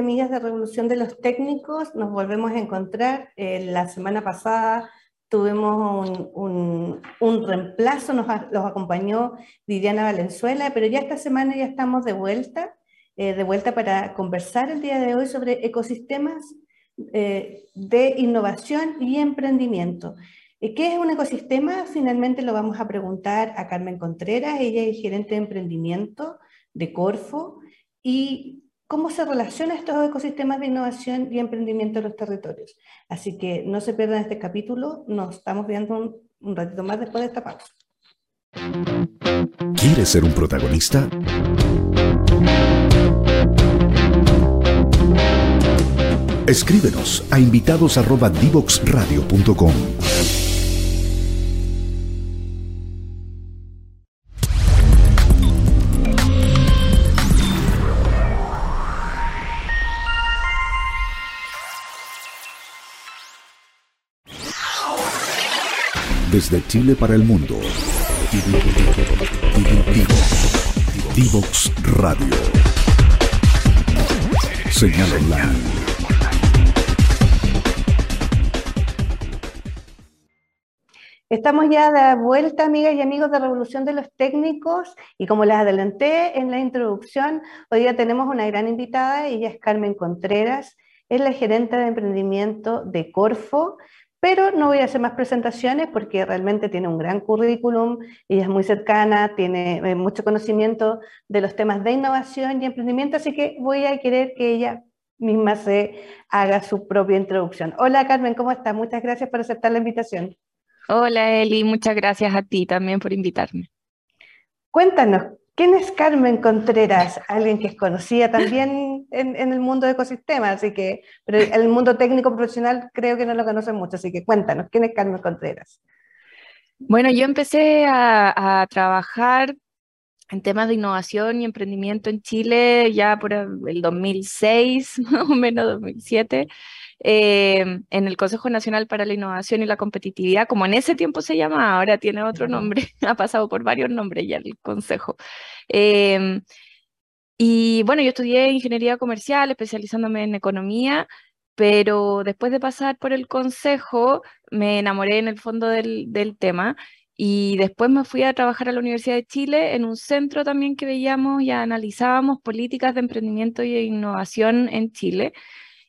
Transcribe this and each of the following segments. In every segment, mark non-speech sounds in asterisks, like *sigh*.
Amigas de Revolución de los Técnicos, nos volvemos a encontrar. Eh, la semana pasada tuvimos un, reemplazo, nos los acompañó Viviana Valenzuela, pero ya esta semana ya estamos de vuelta, eh, de vuelta para conversar el día de hoy sobre ecosistemas eh, de innovación y emprendimiento. ¿Qué es un ecosistema? Finalmente lo vamos a preguntar a Carmen Contreras, ella es gerente de emprendimiento de Corfo, y cómo se relacionan estos ecosistemas de innovación y emprendimiento en los territorios. Así que no se pierdan este capítulo, nos estamos viendo un, ratito más después de esta pausa. ¿Quieres ser un protagonista? Escríbenos a invitados@divoxradio.com. Desde Chile para el mundo. Divox Radio. Señal. Estamos ya de vuelta, amigas y amigos de Revolución de los Técnicos, y como les adelanté en la introducción, hoy día tenemos una gran invitada, ella es Carmen Contreras, es la gerente de emprendimiento de Corfo, pero no voy a hacer más presentaciones porque realmente tiene un gran currículum, ella es muy cercana, tiene eh, mucho conocimiento de los temas de innovación y emprendimiento, así que voy a querer que ella misma se haga su propia introducción. Hola Carmen, ¿cómo estás? Muchas gracias por aceptar la invitación. Hola Eli, muchas gracias a ti también por invitarme. Cuéntanos, ¿Quién es Carmen Contreras? Alguien que es conocida también en, el mundo de ecosistemas, así que, pero el mundo técnico profesional creo que no lo conocen mucho, así que cuéntanos, ¿quién es Carmen Contreras? Bueno, yo empecé a, trabajar en temas de innovación y emprendimiento en Chile ya por el 2006, *laughs* más o menos 2007. Eh, en el Consejo Nacional para la Innovación y la Competitividad, como en ese tiempo se llama, ahora tiene otro nombre, *laughs* ha pasado por varios nombres ya el Consejo. Em, y bueno, yo estudié ingeniería comercial, especializándome en economía, pero después de pasar por el Consejo, me enamoré en el fondo del, del tema. Y después me fui a trabajar a la Universidad de Chile en un centro también que veíamos y analizábamos políticas de emprendimiento y innovación en Chile.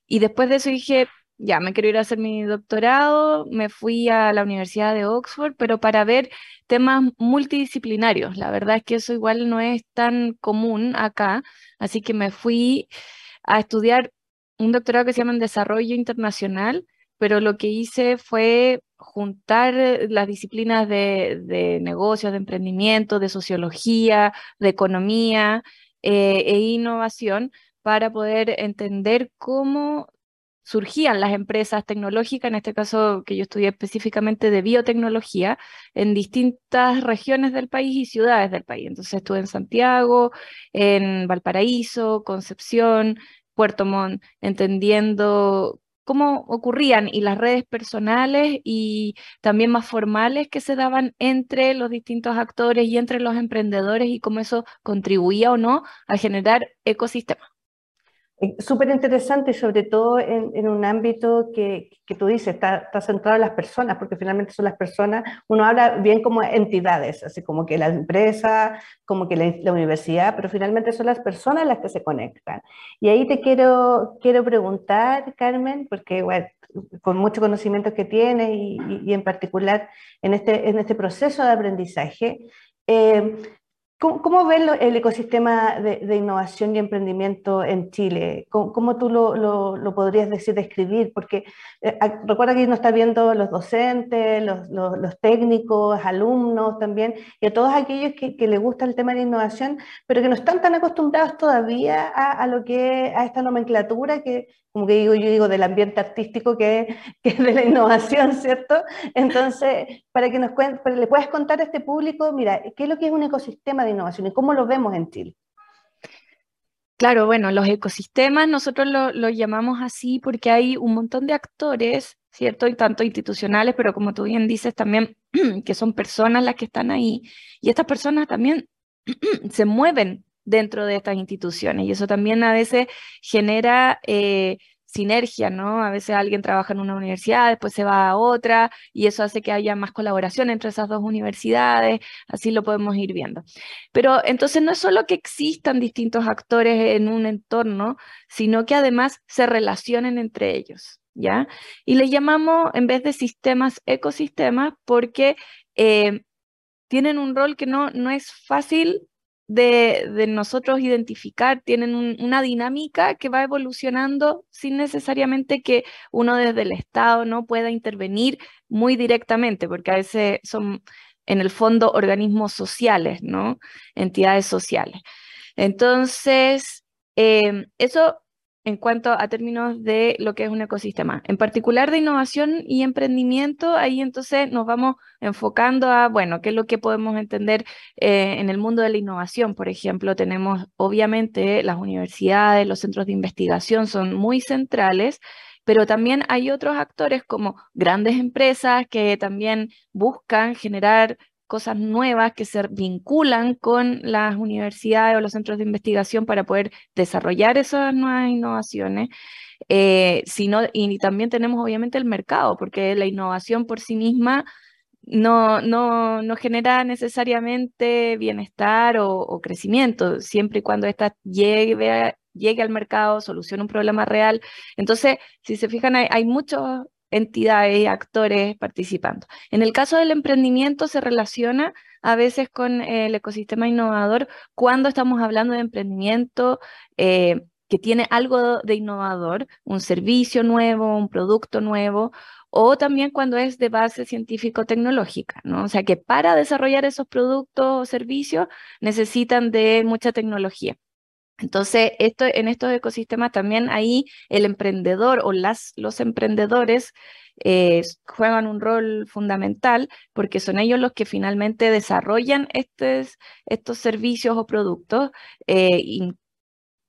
Y después de eso dije, ya, me quiero ir a hacer mi doctorado, me fui a la Universidad de Oxford, pero para ver temas multidisciplinarios. La verdad es que eso igual no es tan común acá, así que me fui a estudiar un doctorado que se llama en Desarrollo Internacional, pero lo que hice fue juntar las disciplinas de, de negocios, de emprendimiento, de sociología, de economía eh, e innovación para poder entender cómo surgían las empresas tecnológicas, en este caso que yo estudié específicamente de biotecnología, en distintas regiones del país y ciudades del país. Entonces estuve en Santiago, en Valparaíso, Concepción, Puerto Montt, entendiendo cómo ocurrían y las redes personales y también más formales que se daban entre los distintos actores y entre los emprendedores y cómo eso contribuía o no a generar ecosistemas. Súper interesante, sobre todo en, un ámbito que, que tú dices, está, está, centrado en las personas, porque finalmente son las personas, uno habla bien como entidades, así como que la empresa, como que la, universidad, pero finalmente son las personas las que se conectan. Y ahí te quiero, quiero preguntar, Carmen, porque con mucho conocimiento que tienes y, y, en particular en este, en este proceso de aprendizaje, eh, ¿Cómo, ves el ecosistema de, innovación y emprendimiento en Chile? ¿Cómo, tú lo, podrías decir, describir? Porque eh, recuerda que nos está viendo los docentes, los, técnicos, alumnos también, y a todos aquellos que, les gusta el tema de innovación, pero que no están tan acostumbrados todavía a, lo que a esta nomenclatura que, como que digo, yo digo del ambiente artístico que, es de la innovación, ¿cierto? Entonces, para que nos le puedas contar a este público, mira, ¿qué es lo que es un ecosistema de innovación y cómo lo vemos en Chile? Claro, bueno, los ecosistemas nosotros lo, lo llamamos así porque hay un montón de actores, ¿cierto? Y tanto institucionales, pero como tú bien dices también, *clears throat* que son personas las que están ahí. Y estas personas también *clears throat* se mueven dentro de estas instituciones. Y eso también a veces genera eh, sinergia, ¿no? A veces alguien trabaja en una universidad, después se va a otra y eso hace que haya más colaboración entre esas dos universidades, así lo podemos ir viendo. Pero entonces no es solo que existan distintos actores en un entorno, sino que además se relacionen entre ellos, ¿ya? Y le llamamos, en vez de sistemas, ecosistemas, porque eh, tienen un rol que no, no es fácil de, nosotros identificar, tienen una dinámica que va evolucionando sin necesariamente que uno desde el Estado no pueda intervenir muy directamente, porque a veces son en el fondo organismos sociales, ¿no? Entidades sociales. Entonces, eh, eso en cuanto a términos de lo que es un ecosistema. En particular de innovación y emprendimiento, ahí entonces nos vamos enfocando a, bueno, qué es lo que podemos entender eh, en el mundo de la innovación. Por ejemplo, tenemos obviamente las universidades, los centros de investigación son muy centrales, pero también hay otros actores como grandes empresas que también buscan generar cosas nuevas que se vinculan con las universidades o los centros de investigación para poder desarrollar esas nuevas innovaciones. Eh, sino, y también tenemos obviamente el mercado, porque la innovación por sí misma no, no, no genera necesariamente bienestar o, crecimiento, siempre y cuando ésta llegue, llegue al mercado, solucione un problema real. Entonces, si se fijan, hay, hay muchos entidades y actores participando. En el caso del emprendimiento se relaciona a veces con el ecosistema innovador cuando estamos hablando de emprendimiento eh, que tiene algo de innovador, un servicio nuevo, un producto nuevo, o también cuando es de base científico-tecnológica, ¿no? O sea que para desarrollar esos productos o servicios necesitan de mucha tecnología. Entonces, en estos ecosistemas también ahí el emprendedor o las, los emprendedores eh, juegan un rol fundamental porque son ellos los que finalmente desarrollan estos, estos servicios o productos eh,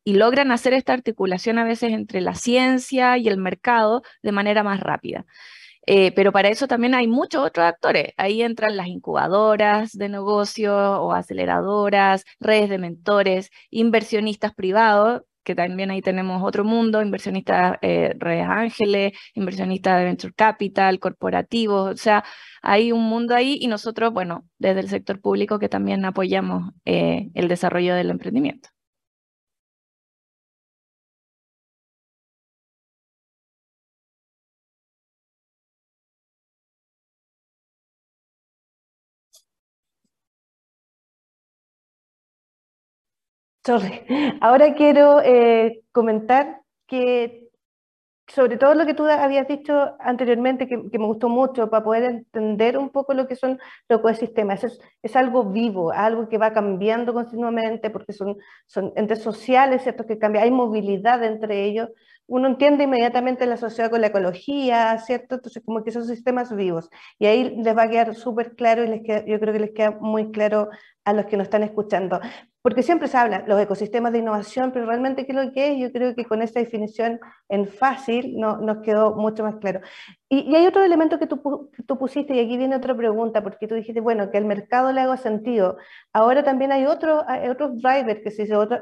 y logran hacer esta articulación a veces entre la ciencia y el mercado de manera más rápida. Eh, pero para eso también hay muchos otros actores. Ahí entran las incubadoras de negocio o aceleradoras, redes de mentores, inversionistas privados, que también ahí tenemos otro mundo, inversionistas, eh, redes ángeles, inversionistas de venture capital, corporativos, o sea, hay un mundo ahí y nosotros, bueno, desde el sector público que también apoyamos eh, el desarrollo del emprendimiento. Ahora quiero eh, comentar que sobre todo lo que tú habías dicho anteriormente, que, me gustó mucho, para poder entender un poco lo que son los ecosistemas. Es, es algo vivo, algo que va cambiando continuamente, porque son, son entes sociales, ¿cierto? Que cambia, hay movilidad entre ellos. Uno entiende inmediatamente la sociedad con la ecología, ¿cierto? Entonces, como que son sistemas vivos. Y ahí les va a quedar súper claro y les yo creo que les queda muy claro a los que nos están escuchando. Porque siempre se habla los ecosistemas de innovación, pero realmente qué es lo que es, yo creo que con esta definición en fácil no, nos quedó mucho más claro. Y, hay otro elemento que tú, pusiste, y aquí viene otra pregunta, porque tú dijiste, bueno, que al mercado le haga sentido. Ahora también hay, otro, hay otros drivers, que se dice, otras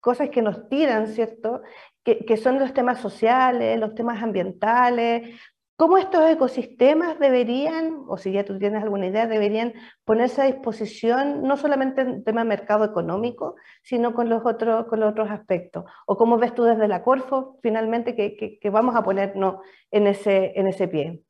cosas que nos tiran, ¿cierto? Que, son los temas sociales, los temas ambientales, ¿Cómo estos ecosistemas deberían, o si ya tú tienes alguna idea, deberían ponerse a disposición no solamente en tema mercado económico, sino con los otros, aspectos? ¿O cómo ves tú desde la Corfo finalmente que, que, vamos a ponernos en ese, en ese pie?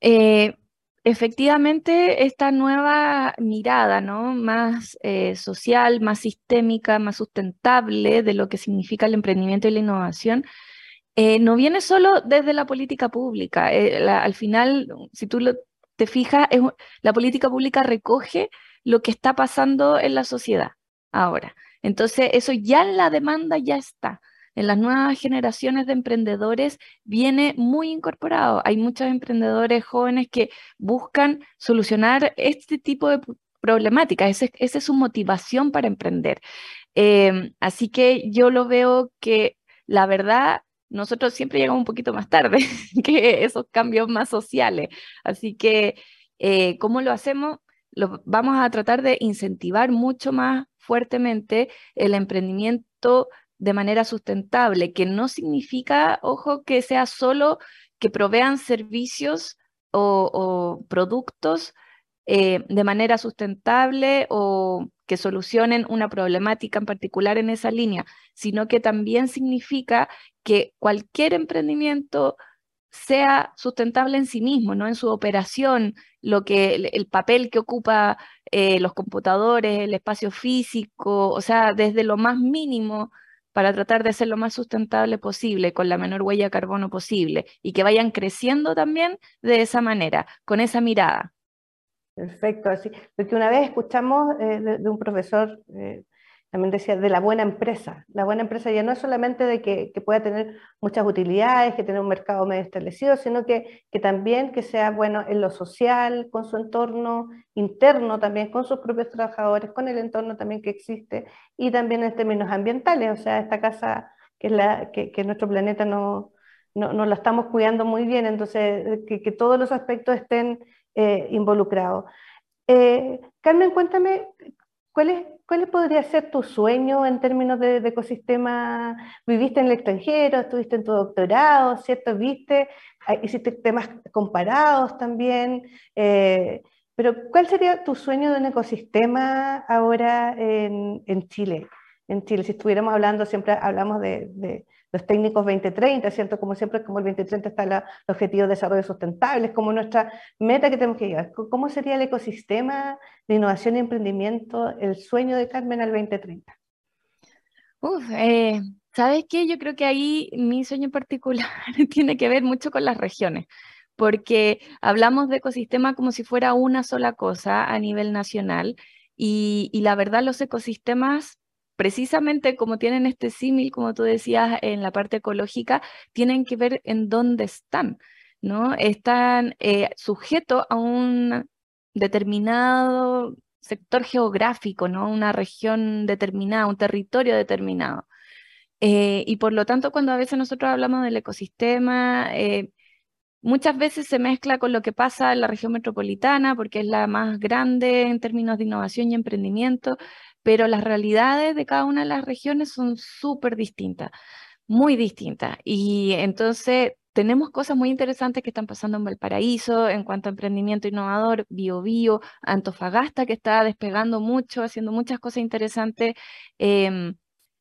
Eh, efectivamente, esta nueva mirada ¿no? más eh, social, más sistémica, más sustentable de lo que significa el emprendimiento y la innovación, eh, no viene solo desde la política pública. Eh, al final, si tú te fijas, la política pública recoge lo que está pasando en la sociedad ahora. Entonces, eso ya en la demanda ya está. En las nuevas generaciones de emprendedores viene muy incorporado. Hay muchos emprendedores jóvenes que buscan solucionar este tipo de problemáticas. esa es su motivación para emprender. Em, así que yo lo veo que la verdad nosotros siempre llegamos un poquito más tarde *laughs* que esos cambios más sociales. Así que, eh, ¿cómo lo hacemos? Lo, vamos a tratar de incentivar mucho más fuertemente el emprendimiento de manera sustentable, que no significa, ojo, que sea solo que provean servicios o, productos eh, de manera sustentable o que solucionen una problemática en particular en esa línea, sino que también significa que cualquier emprendimiento sea sustentable en sí mismo, ¿no? En su operación, lo que, el, papel que ocupa eh, los computadores, el espacio físico, o sea, desde lo más mínimo para tratar de ser lo más sustentable posible, con la menor huella de carbono posible, y que vayan creciendo también de esa manera, con esa mirada. Perfecto, así, porque una vez escuchamos eh, de, un profesor eh, también decía, de la buena empresa. La buena empresa ya no es solamente de que, pueda tener muchas utilidades, que tenga un mercado medio establecido, sino que, que, también que sea bueno en lo social, con su entorno interno también, con sus propios trabajadores, con el entorno también que existe, y también en términos ambientales, o sea, esta casa que, es la, que, nuestro planeta no, no, la estamos cuidando muy bien, entonces que, que todos los aspectos estén eh, involucrados. Eh, Carmen, cuéntame, ¿cuál es, ¿Cuál podría ser tu sueño en términos de, ecosistema? ¿Viviste en el extranjero? ¿Estuviste en tu doctorado? ¿Cierto? ¿Viste? Ah, ¿Hiciste temas comparados también? Eh, pero ¿cuál sería tu sueño de un ecosistema ahora en, en Chile? En Chile, si estuviéramos hablando, siempre hablamos de los técnicos 2030, ¿cierto? Como siempre, como el 2030 está el objetivo de desarrollo sustentable, como nuestra meta que tenemos que llegar. ¿Cómo sería el ecosistema de innovación y emprendimiento, el sueño de Carmen al 2030? Uf, eh, ¿sabes qué? Yo creo que ahí mi sueño en particular *laughs* tiene que ver mucho con las regiones porque hablamos de ecosistema como si fuera una sola cosa a nivel nacional y, y la verdad los ecosistemas precisamente como tienen este símil, como tú decías, en la parte ecológica, tienen que ver en dónde están, ¿no? Están eh, sujetos a un determinado sector geográfico, ¿no? Una región determinada, un territorio determinado. Eh, y por lo tanto, cuando a veces nosotros hablamos del ecosistema, eh, muchas veces se mezcla con lo que pasa en la región metropolitana, porque es la más grande en términos de innovación y emprendimiento, pero las realidades de cada una de las regiones son súper distintas, muy distintas. Y entonces tenemos cosas muy interesantes que están pasando en Valparaíso en cuanto a emprendimiento innovador, Bio Bio, Antofagasta que está despegando mucho, haciendo muchas cosas interesantes. Em,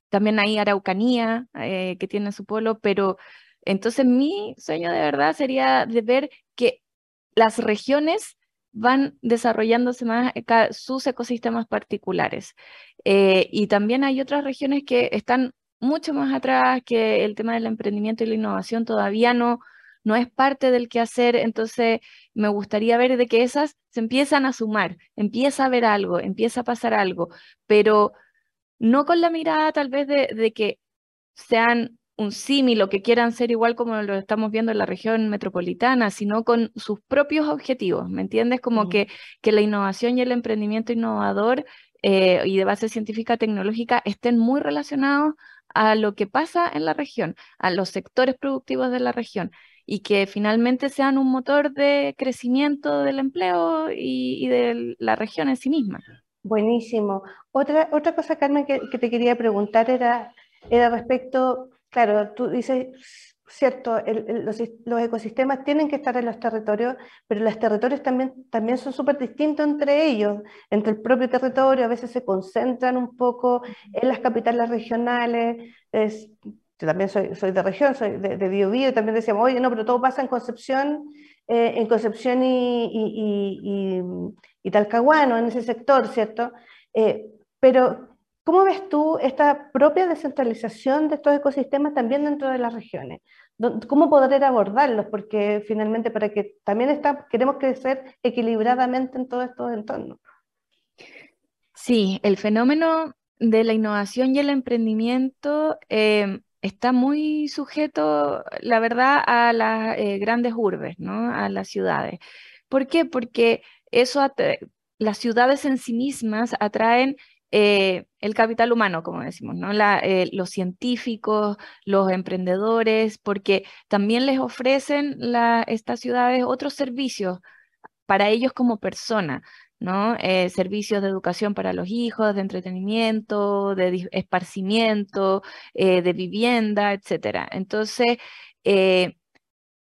también hay Araucanía eh, que tiene su pueblo, pero entonces mi sueño de verdad sería de ver que las regiones van desarrollándose más sus ecosistemas particulares. Eh, y también hay otras regiones que están mucho más atrás, que el tema del emprendimiento y la innovación todavía no, no es parte del quehacer, entonces me gustaría ver de que esas se empiezan a sumar, empieza a haber algo, empieza a pasar algo, pero no con la mirada tal vez de, de que sean un símil o que quieran ser igual como lo estamos viendo en la región metropolitana, sino con sus propios objetivos, ¿me entiendes? Como que, que la innovación y el emprendimiento innovador eh, y de base científica tecnológica estén muy relacionados a lo que pasa en la región, a los sectores productivos de la región y que finalmente sean un motor de crecimiento del empleo y, de la región en sí misma. Buenísimo. Otra, otra cosa, Carmen, que, que te quería preguntar era, era respecto Claro, tú dices, cierto, los, ecosistemas tienen que estar en los territorios, pero los territorios también, también son súper distintos entre ellos, entre el propio territorio, a veces se concentran un poco en las capitales regionales. yo también soy, soy de región, soy de, de Biobío, y también decíamos, oye, no, pero todo pasa en Concepción, eh, en Concepción y, Talcahuano, en ese sector, ¿cierto? Eh, pero ¿Cómo ves tú esta propia descentralización de estos ecosistemas también dentro de las regiones? ¿Cómo poder abordarlos? Porque finalmente para que también está, queremos crecer equilibradamente en todos estos entornos. Sí, el fenómeno de la innovación y el emprendimiento eh, está muy sujeto, la verdad, a las eh, grandes urbes, ¿no? a las ciudades. ¿Por qué? Porque eso las ciudades en sí mismas atraen eh, el capital humano, como decimos, ¿no? Eh, los científicos, los emprendedores, porque también les ofrecen estas ciudades otros servicios para ellos como persona, ¿no? Eh, servicios de educación para los hijos, de entretenimiento, de esparcimiento, de vivienda, etc. Entonces,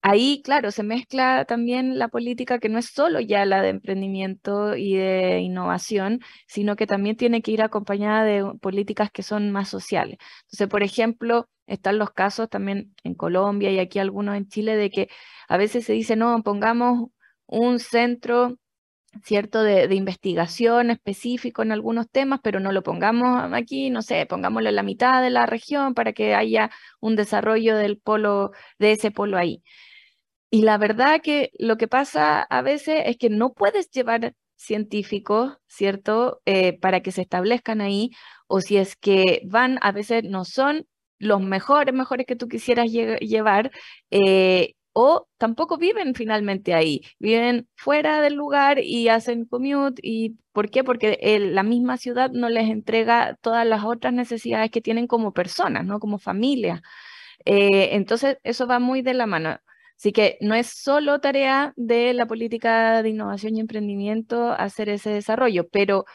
ahí, claro, se mezcla también la política que no es solo ya la de emprendimiento y de innovación, sino que también tiene que ir acompañada de políticas que son más sociales. Entonces, por ejemplo, están los casos también en Colombia y aquí algunos en Chile de que a veces se dice, no, pongamos un centro ¿cierto? De, investigación específico en algunos temas, pero no lo pongamos aquí, no sé, pongámoslo en la mitad de la región para que haya un desarrollo del polo, de ese polo ahí. Y la verdad que lo que pasa a veces es que no puedes llevar científicos, ¿cierto? Eh, para que se establezcan ahí, o si es que van, a veces no son los mejores, mejores que tú quisieras llevar, eh, o tampoco viven finalmente ahí, viven fuera del lugar y hacen commute. ¿Y por qué? Porque la misma ciudad no les entrega todas las otras necesidades que tienen como personas, ¿no? Como familia. Eh, entonces, eso va muy de la mano. Así que no es solo tarea de la política de innovación y emprendimiento hacer ese desarrollo, pero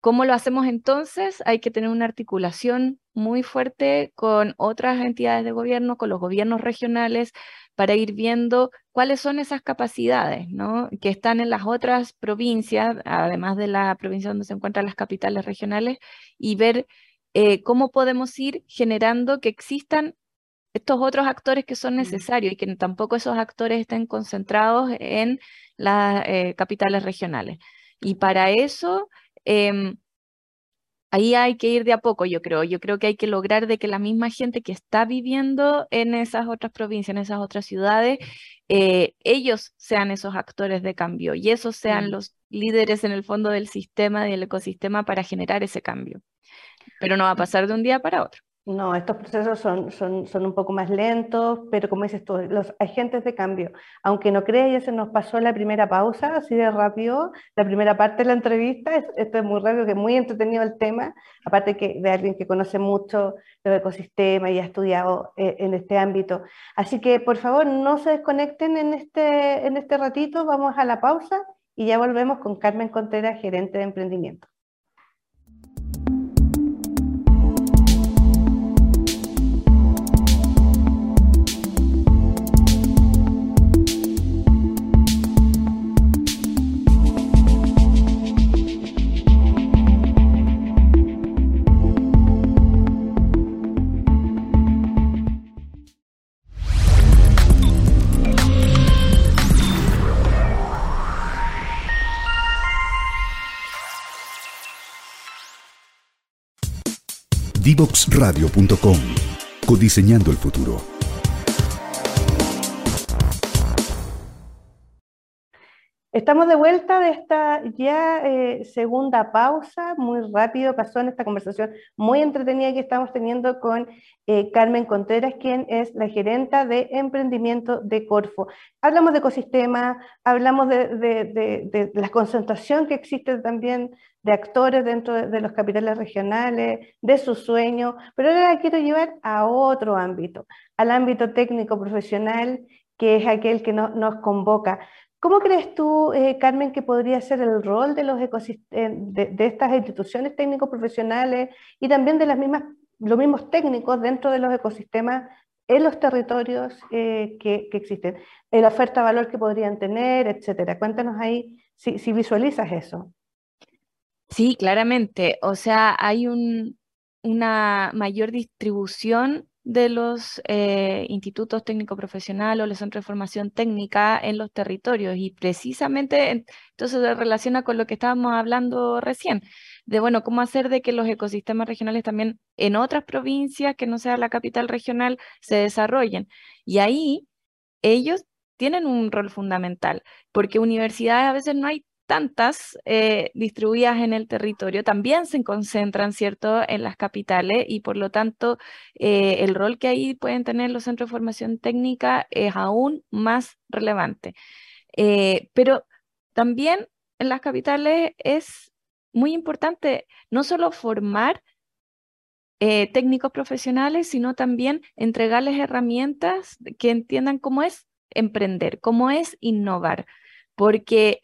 ¿cómo lo hacemos entonces? Hay que tener una articulación muy fuerte con otras entidades de gobierno, con los gobiernos regionales, para ir viendo cuáles son esas capacidades ¿no? que están en las otras provincias, además de la provincia donde se encuentran las capitales regionales, y ver eh, cómo podemos ir generando que existan estos otros actores que son necesarios y que tampoco esos actores estén concentrados en las eh, capitales regionales. Y para eso... Em, ahí hay que ir de a poco, yo creo. Yo creo que hay que lograr de que la misma gente que está viviendo en esas otras provincias, en esas otras ciudades, eh, ellos sean esos actores de cambio y esos sean los líderes en el fondo del sistema y del ecosistema para generar ese cambio. Pero no va a pasar de un día para otro. No, estos procesos son, son, son, un poco más lentos, pero como dices tú, los agentes de cambio, aunque no creas, ya se nos pasó la primera pausa, así de rápido, la primera parte de la entrevista, esto es muy rápido, que es muy entretenido el tema, aparte que de alguien que conoce mucho los ecosistemas y ha estudiado eh, en este ámbito. Así que por favor, no se desconecten en este, en este ratito, vamos a la pausa y ya volvemos con Carmen Contreras, gerente de emprendimiento. Divoxradio.com. Codiseñando el futuro. Estamos de vuelta de esta ya eh, segunda pausa, muy rápido pasó en esta conversación muy entretenida que estamos teniendo con eh, Carmen Contreras, quien es la gerenta de emprendimiento de Corfo. Hablamos de ecosistema, hablamos de, la concentración que existe también de actores dentro de, los capitales regionales, de su sueño, pero ahora quiero llevar a otro ámbito, al ámbito técnico profesional, que es aquel que nos convoca. ¿Cómo crees tú, eh, Carmen, que podría ser el rol de, los eh, de, estas instituciones técnico-profesionales y también de las mismas, los mismos técnicos dentro de los ecosistemas en los territorios eh, que, existen? La oferta valor que podrían tener, etcétera. Cuéntanos ahí si, si visualizas eso. Sí, claramente. O sea, hay un, una mayor distribución de los eh, institutos técnico profesionales o los centros de formación técnica en los territorios y precisamente entonces se relaciona con lo que estábamos hablando recién, de bueno, cómo hacer de que los ecosistemas regionales también en otras provincias que no sea la capital regional se desarrollen. Y ahí ellos tienen un rol fundamental, porque universidades a veces no hay tantas eh, distribuidas en el territorio también se concentran, ¿cierto?, en las capitales y por lo tanto eh, el rol que ahí pueden tener los centros de formación técnica es aún más relevante. Eh, pero también en las capitales es muy importante no solo formar técnicos profesionales, sino también entregarles herramientas que entiendan cómo es emprender, cómo es innovar, porque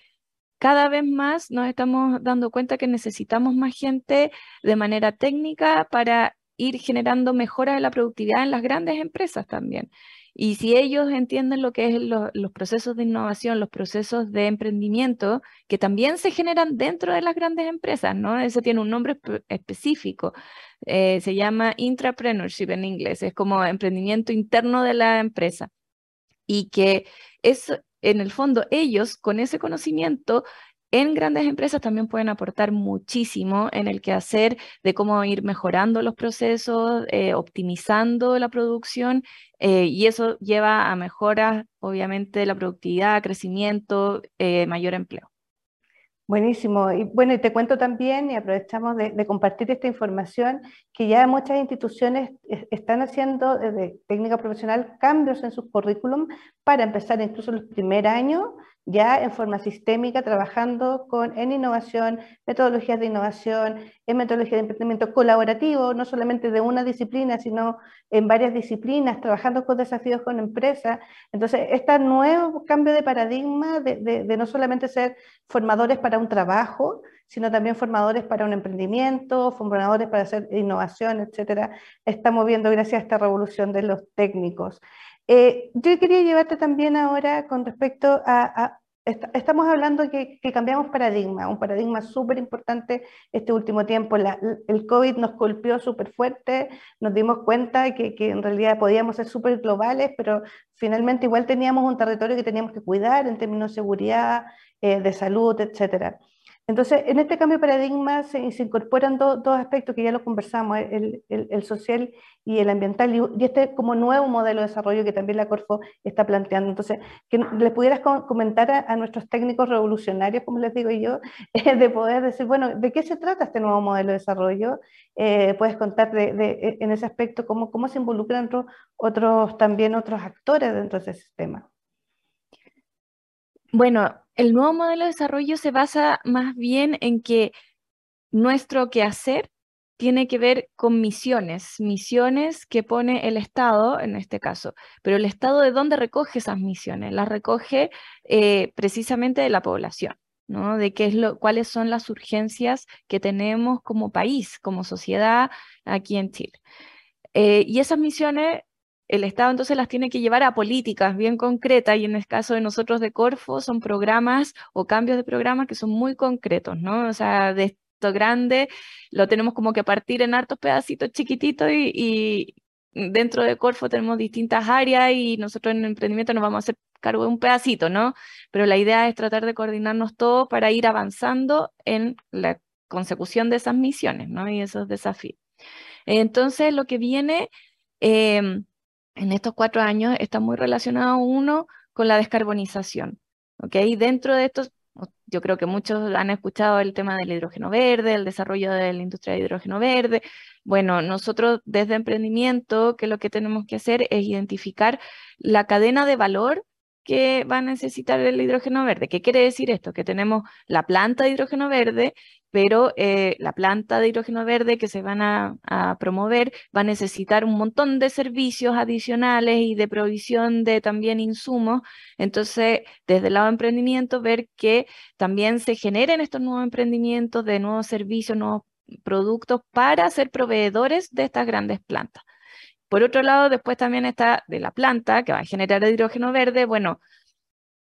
cada vez más nos estamos dando cuenta que necesitamos más gente de manera técnica para ir generando mejoras de la productividad en las grandes empresas también. Y si ellos entienden lo que es los procesos de innovación, los procesos de emprendimiento, que también se generan dentro de las grandes empresas, ¿no? Eso tiene un nombre específico. Eh, se llama intrapreneurship en inglés, es como emprendimiento interno de la empresa. Y que es, en el fondo, ellos con ese conocimiento en grandes empresas también pueden aportar muchísimo en el quehacer de cómo ir mejorando los procesos, eh, optimizando la producción eh, y eso lleva a mejoras, obviamente, de la productividad, crecimiento, eh, mayor empleo. Buenísimo. Y bueno, y te cuento también, y aprovechamos de, compartir esta información, que ya muchas instituciones están haciendo desde técnica profesional cambios en sus currículum para empezar incluso el primer año ya en forma sistémica, trabajando con, en innovación, metodologías de innovación, en metodología de emprendimiento colaborativo, no solamente de una disciplina, sino en varias disciplinas, trabajando con desafíos con empresas. Entonces, este nuevo cambio de paradigma de, de, no solamente ser formadores para un trabajo, sino también formadores para un emprendimiento, formadores para hacer innovación, etcétera, estamos viendo gracias a esta revolución de los técnicos. Eh, yo quería llevarte también ahora con respecto a, estamos hablando que, que, cambiamos paradigma, un paradigma súper importante este último tiempo. el COVID nos golpeó súper fuerte, nos dimos cuenta que, que en realidad podíamos ser súper globales, pero finalmente igual teníamos un territorio que teníamos que cuidar en términos de seguridad, eh, de salud, etcétera. Entonces, en este cambio de paradigma se, incorporan dos aspectos que ya lo conversamos, el, el, social y el ambiental, y, este como nuevo modelo de desarrollo que también la Corfo está planteando. Entonces, que les pudieras comentar a, nuestros técnicos revolucionarios, como les digo yo, *laughs* de poder decir, bueno, ¿de qué se trata este nuevo modelo de desarrollo? Eh, puedes contar de, de, en ese aspecto cómo, cómo se involucran otros, también otros actores dentro de ese sistema. Bueno, el nuevo modelo de desarrollo se basa más bien en que nuestro quehacer tiene que ver con misiones, misiones que pone el Estado en este caso. Pero el Estado de dónde recoge esas misiones? Las recoge eh, precisamente de la población. ¿no? de qué es lo, cuáles son las urgencias que tenemos como país, como sociedad aquí en Chile. Eh, y esas misiones el Estado entonces las tiene que llevar a políticas bien concretas y en el caso de nosotros de Corfo son programas o cambios de programas que son muy concretos, ¿no? O sea, de esto grande lo tenemos como que partir en hartos pedacitos chiquititos y, dentro de Corfo tenemos distintas áreas y nosotros en el emprendimiento nos vamos a hacer cargo de un pedacito, ¿no? Pero la idea es tratar de coordinarnos todos para ir avanzando en la consecución de esas misiones, ¿no? Y esos desafíos. Entonces, lo que viene... Em, en estos cuatro años está muy relacionado uno con la descarbonización. ¿ok? Dentro de estos, yo creo que muchos han escuchado el tema del hidrógeno verde, el desarrollo de la industria de hidrógeno verde. Bueno, nosotros desde emprendimiento, que lo que tenemos que hacer es identificar la cadena de valor que va a necesitar el hidrógeno verde. ¿Qué quiere decir esto? Que tenemos la planta de hidrógeno verde, pero eh, la planta de hidrógeno verde que se van a, promover va a necesitar un montón de servicios adicionales y de provisión de también insumos. Entonces, desde el lado de emprendimiento, ver que también se generen estos nuevos emprendimientos de nuevos servicios, nuevos productos para ser proveedores de estas grandes plantas. Por otro lado, después también está de la planta que va a generar hidrógeno verde. Bueno,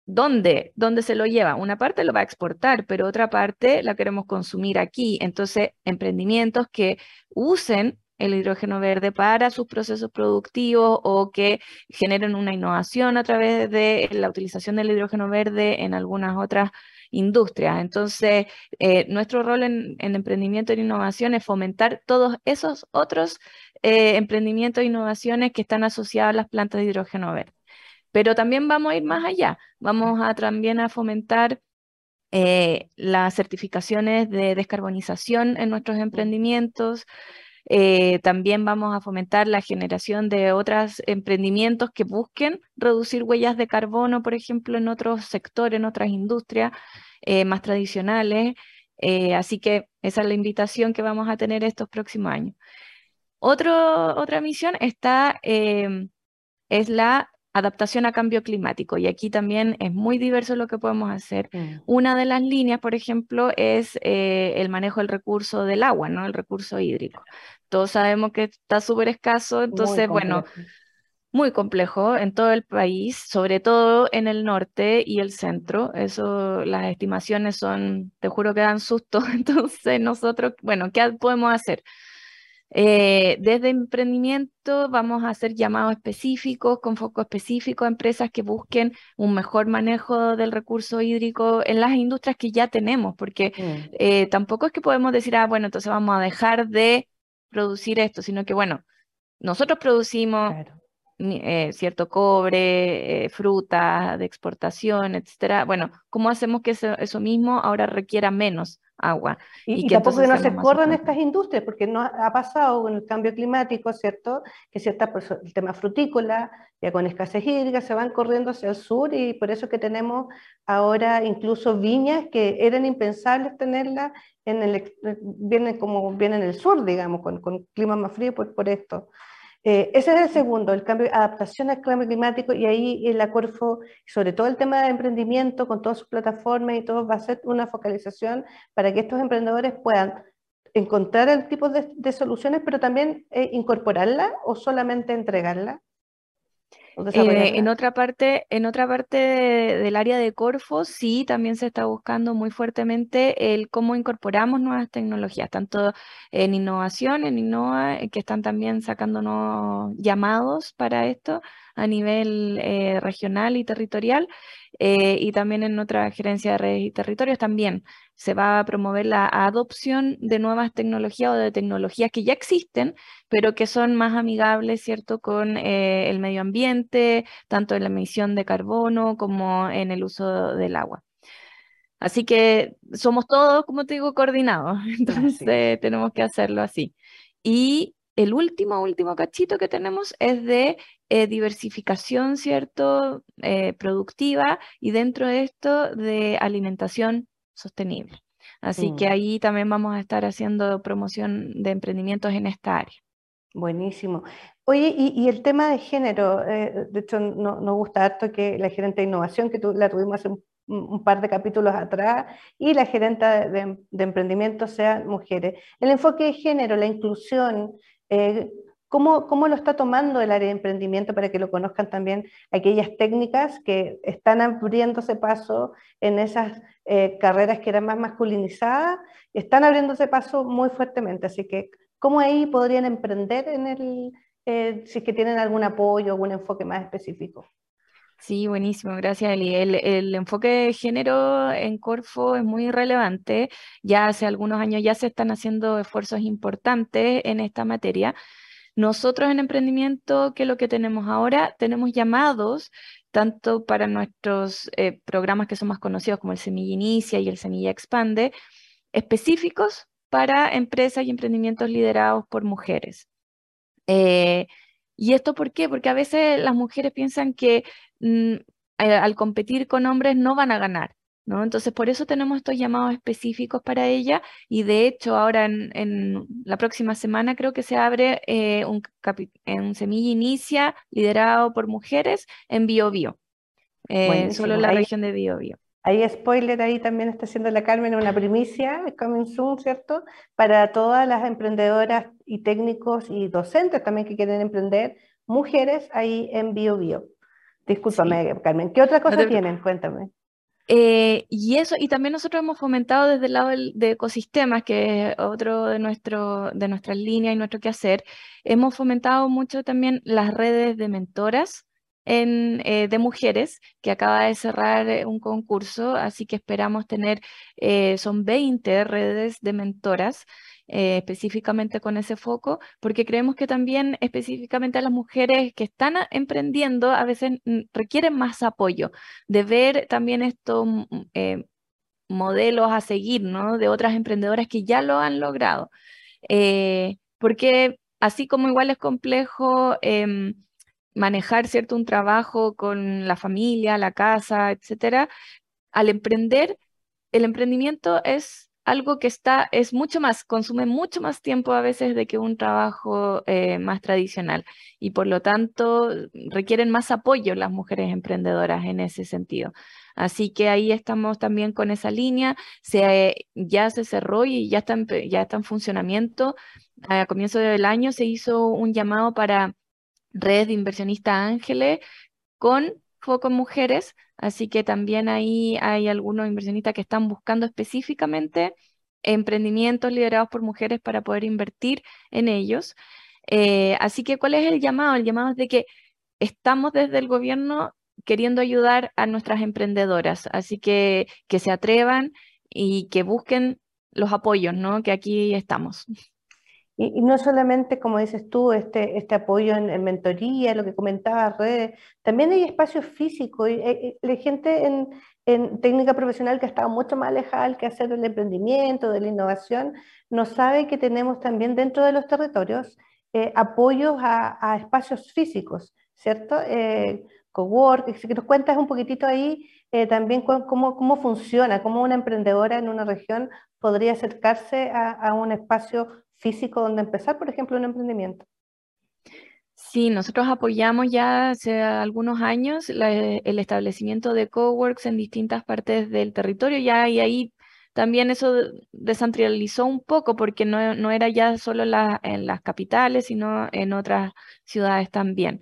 ¿dónde? ¿Dónde se lo lleva? Una parte lo va a exportar, pero otra parte la queremos consumir aquí. Entonces, emprendimientos que usen el hidrógeno verde para sus procesos productivos o que generen una innovación a través de la utilización del hidrógeno verde en algunas otras industrias. Entonces, eh, nuestro rol en, emprendimiento e innovación es fomentar todos esos otros eh, emprendimientos e innovaciones que están asociados a las plantas de hidrógeno verde. Pero también vamos a ir más allá, vamos a también a fomentar eh, las certificaciones de descarbonización en nuestros emprendimientos, eh, también vamos a fomentar la generación de otros emprendimientos que busquen reducir huellas de carbono, por ejemplo, en otros sectores, en otras industrias eh, más tradicionales. Eh, así que esa es la invitación que vamos a tener estos próximos años. Otra misión está, em, es la adaptación a cambio climático. Y aquí también es muy diverso lo que podemos hacer. Mm. Una de las líneas, por ejemplo, es eh, el manejo del recurso del agua, ¿no? El recurso hídrico. Todos sabemos que está súper escaso, entonces, bueno, muy complejo en todo el país, sobre todo en el norte y el centro. Eso, las estimaciones son, te juro que dan susto. *laughs* Entonces, nosotros, bueno, ¿qué podemos hacer? Eh, desde emprendimiento vamos a hacer llamados específicos, con foco específico a empresas que busquen un mejor manejo del recurso hídrico en las industrias que ya tenemos, porque Mm, eh, tampoco es que podemos decir, ah, bueno, entonces vamos a dejar de producir esto, sino que, bueno, nosotros producimos claro. Eh, cierto cobre, eh, fruta de exportación, etcétera. Bueno, ¿cómo hacemos que eso, eso mismo ahora requiera menos agua? Y, y y que tampoco que no se corran estas industrias, porque no ha pasado con el cambio climático, ¿cierto? Que ciertas el tema frutícola, ya con escasez hídrica, se van corriendo hacia el sur y por eso que tenemos ahora incluso viñas que eran impensables tenerlas en el, ex- vienen como vienen en el sur, digamos, con, con clima más frío por, por esto. Eh, ese es el segundo, el cambio, adaptación al cambio climático, y ahí el Acorfo, sobre todo el tema de emprendimiento, con todas sus plataformas y todo, va a ser una focalización para que estos emprendedores puedan encontrar el tipo de, de soluciones, pero también eh, incorporarla o solamente entregarla. Eh, en otra parte, en otra parte de- del área de Corfo, sí, también se está buscando muy fuertemente el cómo incorporamos nuevas tecnologías, tanto en innovación, en Innova, eh, que están también sacándonos llamados para esto a nivel eh, regional y territorial, eh, y también en otra gerencia de redes y territorios también se va a promover la adopción de nuevas tecnologías o de tecnologías que ya existen, pero que son más amigables, ¿cierto?, con eh, el medio ambiente, tanto en la emisión de carbono como en el uso del agua. Así que somos todos, como te digo, coordinados, *laughs* entonces tenemos que hacerlo así. Y el último, último cachito que tenemos es de eh, diversificación, ¿cierto?, eh, productiva y dentro de esto de alimentación sostenible. Así que Mm. ahí también vamos a estar haciendo promoción de emprendimientos en esta área. Buenísimo. Oye, y, y el tema de género, eh, de hecho no- nos gusta harto que la gerente de innovación, que tu- la tuvimos hace un, un par de capítulos atrás, y la gerente de, de- de emprendimiento sean mujeres. El enfoque de género, la inclusión, eh, ¿cómo, cómo lo está tomando el área de emprendimiento para que lo conozcan también aquellas técnicas que están abriéndose paso en esas eh, carreras que eran más masculinizadas? Están abriéndose paso muy fuertemente, así que ¿Cómo ahí podrían emprender en el, eh, si es que tienen algún apoyo, algún enfoque más específico? Sí, buenísimo, gracias Eli. El, enfoque de género en Corfo es muy relevante. Ya hace algunos años ya se están haciendo esfuerzos importantes en esta materia. Nosotros en emprendimiento, ¿qué es lo que tenemos ahora? Tenemos llamados tanto para nuestros eh, programas que son más conocidos como el Semilla Inicia y el Semilla Expande, específicos para empresas y emprendimientos liderados por mujeres. Eh, ¿y esto por qué? Porque a veces las mujeres piensan que al, al competir con hombres no van a ganar, ¿no? Entonces, por eso tenemos estos llamados específicos para ella y de hecho ahora en, en la próxima semana creo que se abre eh, un, un Semilla Inicia liderado por mujeres en Biobío, eh, solo en la Ahí- región de Biobío. Ahí spoiler, ahí también está haciendo la Carmen una primicia, coming soon, ¿cierto? Para todas las emprendedoras y técnicos y docentes también que quieren emprender, mujeres ahí en Bio Bio. Discúlpame, Carmen, ¿qué otra cosa te tienen? Cuéntame. Eh, y eso, y también nosotros hemos fomentado desde el lado del- de ecosistemas, que es otro de, nuestro, de nuestras líneas y nuestro quehacer, hemos fomentado mucho también las redes de mentoras en, eh, de mujeres, que acaba de cerrar eh, un concurso, así que esperamos tener, eh, son 20 redes de mentoras. Eh, específicamente con ese foco, porque creemos que también específicamente a las mujeres que están emprendiendo a veces mm, requieren más apoyo de ver también estos mm, eh, modelos a seguir, ¿no? De otras emprendedoras que ya lo han logrado. Eh, porque así como igual es complejo em, manejar, ¿cierto? Un trabajo con la familia, la casa, etcétera, al emprender, el emprendimiento es algo que está, es mucho más, consume mucho más tiempo a veces de que un trabajo eh, más tradicional y por lo tanto requieren más apoyo las mujeres emprendedoras en ese sentido. Así que ahí estamos también con esa línea, se, ya se cerró y ya está, en, ya está en funcionamiento. A comienzo del año se hizo un llamado para redes de inversionistas ángeles con foco en mujeres, así que también ahí hay algunos inversionistas que están buscando específicamente emprendimientos liderados por mujeres para poder invertir en ellos. Eh, así que, ¿cuál es el llamado? El llamado es de que estamos desde el gobierno queriendo ayudar a nuestras emprendedoras, así que que se atrevan y que busquen los apoyos, ¿no? Que aquí estamos. Y, no solamente, como dices tú, este, este apoyo en, mentoría, lo que comentaba redes, también hay espacios físicos. Y, hay, gente en, en, técnica profesional que ha estado mucho más alejada del que hacer del emprendimiento, de la innovación, no sabe que tenemos también dentro de los territorios eh, apoyos a, a, espacios físicos, ¿cierto? Eh, cowork, si nos cuentas un poquitito ahí eh, también cómo, cómo funciona, cómo una emprendedora en una región podría acercarse a, a un espacio físico donde empezar, por ejemplo, un emprendimiento. Sí, nosotros apoyamos ya hace algunos años el establecimiento de coworks en distintas partes del territorio ya y ahí también eso descentralizó un poco porque no, no era ya solo en las capitales, sino en otras ciudades también.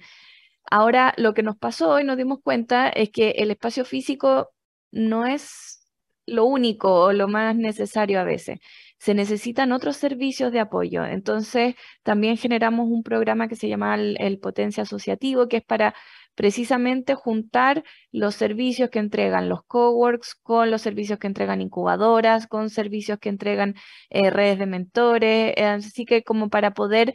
Ahora lo que nos pasó y nos dimos cuenta es que el espacio físico no es lo único o lo más necesario a veces se necesitan otros servicios de apoyo. Entonces, también generamos un programa que se llama el, Potencia Asociativo, que es para precisamente juntar los servicios que entregan los coworks con los servicios que entregan incubadoras, con servicios que entregan eh, redes de mentores, eh, así que como para poder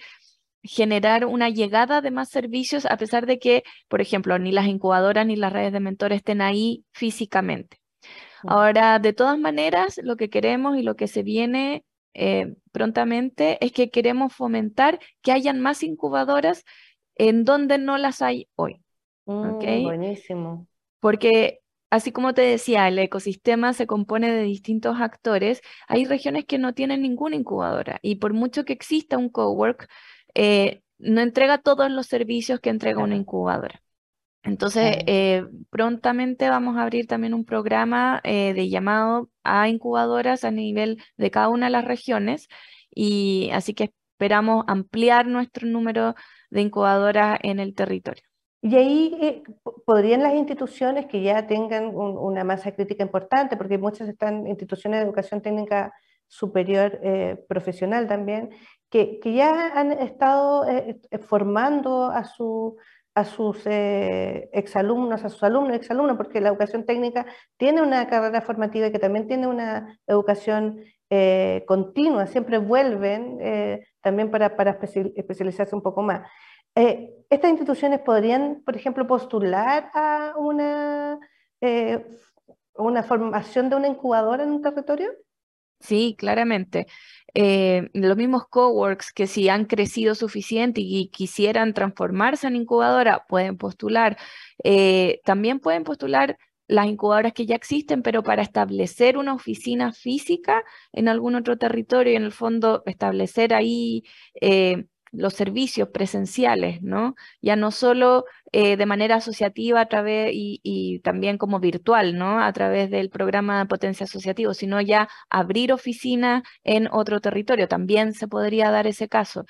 generar una llegada de más servicios a pesar de que, por ejemplo, ni las incubadoras ni las redes de mentores estén ahí físicamente. Ahora, de todas maneras, lo que queremos y lo que se viene eh, prontamente es que queremos fomentar que hayan más incubadoras en donde no las hay hoy. Mm, buenísimo. Porque así como te decía, el ecosistema se compone de distintos actores. Hay regiones que no tienen ninguna incubadora y por mucho que exista un cowork, eh, no entrega todos los servicios que entrega una incubadora. Entonces, eh, prontamente vamos a abrir también un programa eh, de llamado a incubadoras a nivel de cada una de las regiones y así que esperamos ampliar nuestro número de incubadoras en el territorio. Y ahí eh, podrían las instituciones que ya tengan una masa crítica importante, porque muchas están instituciones de educación técnica superior profesional también, que, que, ya han estado formando a su a sus eh, exalumnos, a sus alumnos, exalumnos, porque la educación técnica tiene una carrera formativa y que también tiene una educación eh, continua, siempre vuelven eh, también para, para especializarse un poco más. ¿Estas instituciones podrían, por ejemplo, postular a una, una formación de una incubadora en un territorio? Sí, claramente. Eh, los mismos coworks que si han crecido suficiente y quisieran transformarse en incubadora, pueden postular. Eh, también pueden postular las incubadoras que ya existen, pero para establecer una oficina física en algún otro territorio y en el fondo establecer ahí eh, los servicios presenciales, ¿no? Ya no solo eh, de manera asociativa a través y, también como virtual, ¿no? A través del programa potencia asociativo, sino ya abrir oficinas en otro territorio. También se podría dar ese caso.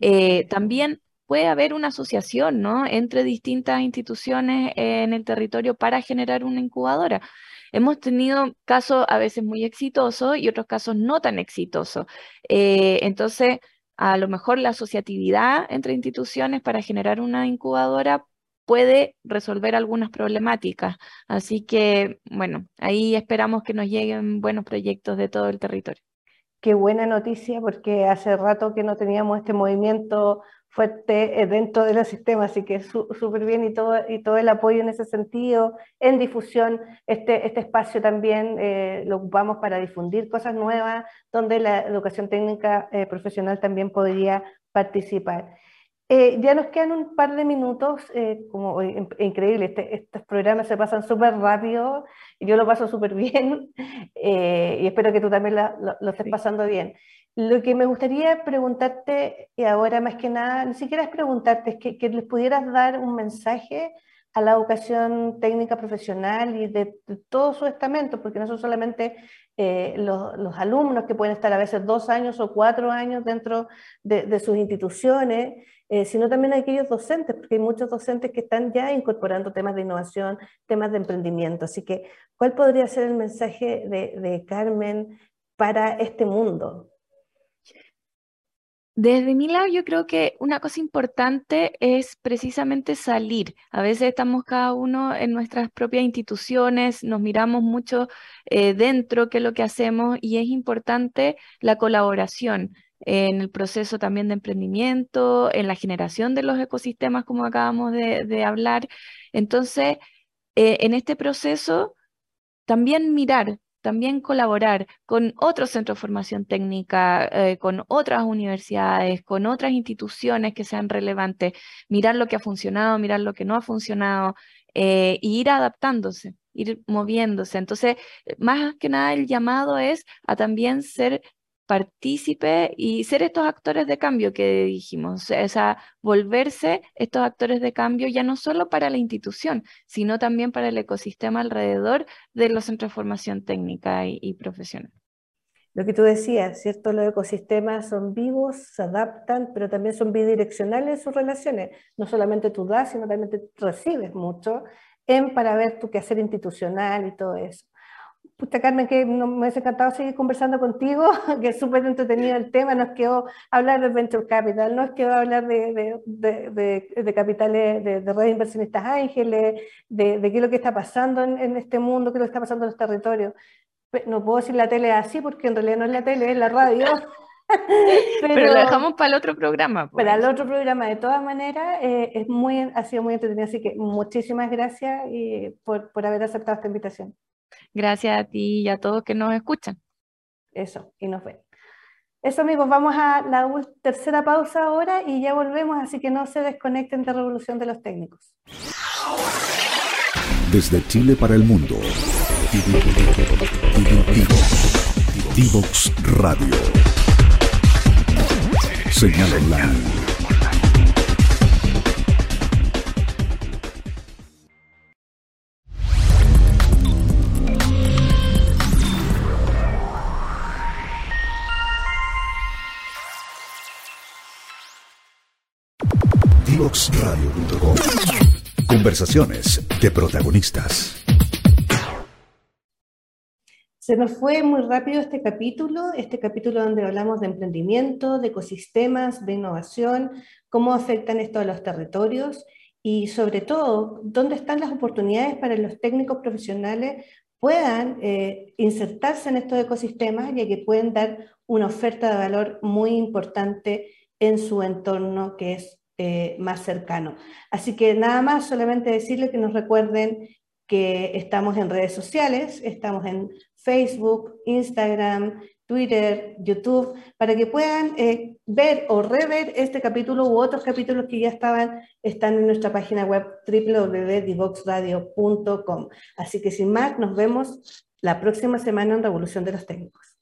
Eh, también puede haber una asociación, ¿no? Entre distintas instituciones en el territorio para generar una incubadora. Hemos tenido casos a veces muy exitosos y otros casos no tan exitosos. Eh, entonces, a lo mejor la asociatividad entre instituciones para generar una incubadora puede resolver algunas problemáticas. Así que, bueno, ahí esperamos que nos lleguen buenos proyectos de todo el territorio. Qué buena noticia, porque hace rato que no teníamos este movimiento fuerte eh, dentro del sistema, así que súper bien y todo, y todo el apoyo en ese sentido, en difusión, este, este espacio también eh, lo ocupamos para difundir cosas nuevas, donde la educación técnica eh, profesional también podría participar. Eh, ya nos quedan un par de minutos, como increíble, este, estos programas se pasan súper rápido, yo lo paso súper bien, *laughs* y espero que tú también lo, estés pasando bien. Lo que me gustaría preguntarte, y ahora más que nada, ni siquiera es preguntarte, es que, les pudieras dar un mensaje a la educación técnica profesional y de, todo su estamento, porque no son solamente eh, los, alumnos que pueden estar a veces dos años o cuatro años dentro de, sus instituciones, eh, sino también aquellos docentes, porque hay muchos docentes que están ya incorporando temas de innovación, temas de emprendimiento. Así que, ¿cuál podría ser el mensaje de Carmen para este mundo? Desde mi lado, yo creo que una cosa importante es precisamente salir. A veces estamos cada uno en nuestras propias instituciones, nos miramos mucho eh, dentro qué es lo que hacemos y es importante la colaboración en el proceso también de emprendimiento, en la generación de los ecosistemas, como acabamos de, hablar. Entonces, eh, en este proceso, también mirar también colaborar con otros centros de formación técnica, eh, con otras universidades, con otras instituciones que sean relevantes, mirar lo que ha funcionado, mirar lo que no ha funcionado e ir adaptándose, ir moviéndose. Entonces, más que nada el llamado es a también ser partícipe y ser estos actores de cambio que dijimos, o sea, volverse estos actores de cambio ya no solo para la institución, sino también para el ecosistema alrededor de los centros de formación técnica y, profesional. Lo que tú decías, ¿cierto? Los ecosistemas son vivos, se adaptan, pero también son bidireccionales sus relaciones. No solamente tú das, sino también te recibes mucho en para ver tu quehacer institucional y todo eso. Puta Carmen, que me hubiese encantado seguir conversando contigo, *laughs* que es súper entretenido el tema, nos quedó hablar de Venture Capital, nos quedó hablar de, de, de, de capitales, de, redes inversionistas ángeles, de, qué es lo que está pasando en, este mundo, qué es lo que está pasando en los territorios. No puedo decir la tele así, porque en realidad no es la tele, es la radio. *laughs* Pero, lo dejamos para el otro programa. Pues. Para el otro programa, de todas maneras, eh, es muy, ha sido muy entretenido, así que muchísimas gracias y por, por haber aceptado esta invitación. Gracias a ti y a todos que nos escuchan. Eso, y nos ven. Eso amigos, vamos a la tercera pausa ahora y ya volvemos, así que no se desconecten de Revolución de los Técnicos. Desde Chile para el mundo. Divox Radio. Señal online Divoxradio.com. Conversaciones de protagonistas. Se nos fue muy rápido este capítulo, este capítulo donde hablamos de emprendimiento, de ecosistemas, de innovación, cómo afectan esto a los territorios y sobre todo, dónde están las oportunidades para los técnicos profesionales puedan eh, insertarse en estos ecosistemas y que pueden dar una oferta de valor muy importante en su entorno que es eh, más cercano. Así que nada más, solamente decirle que nos recuerden que estamos en redes sociales, estamos en Facebook, Instagram, Twitter, YouTube, para que puedan eh, ver o rever este capítulo u otros capítulos que ya estaban, están en nuestra página web www.divoxradio.com. Así que sin más, nos vemos la próxima semana en Revolución de los Técnicos.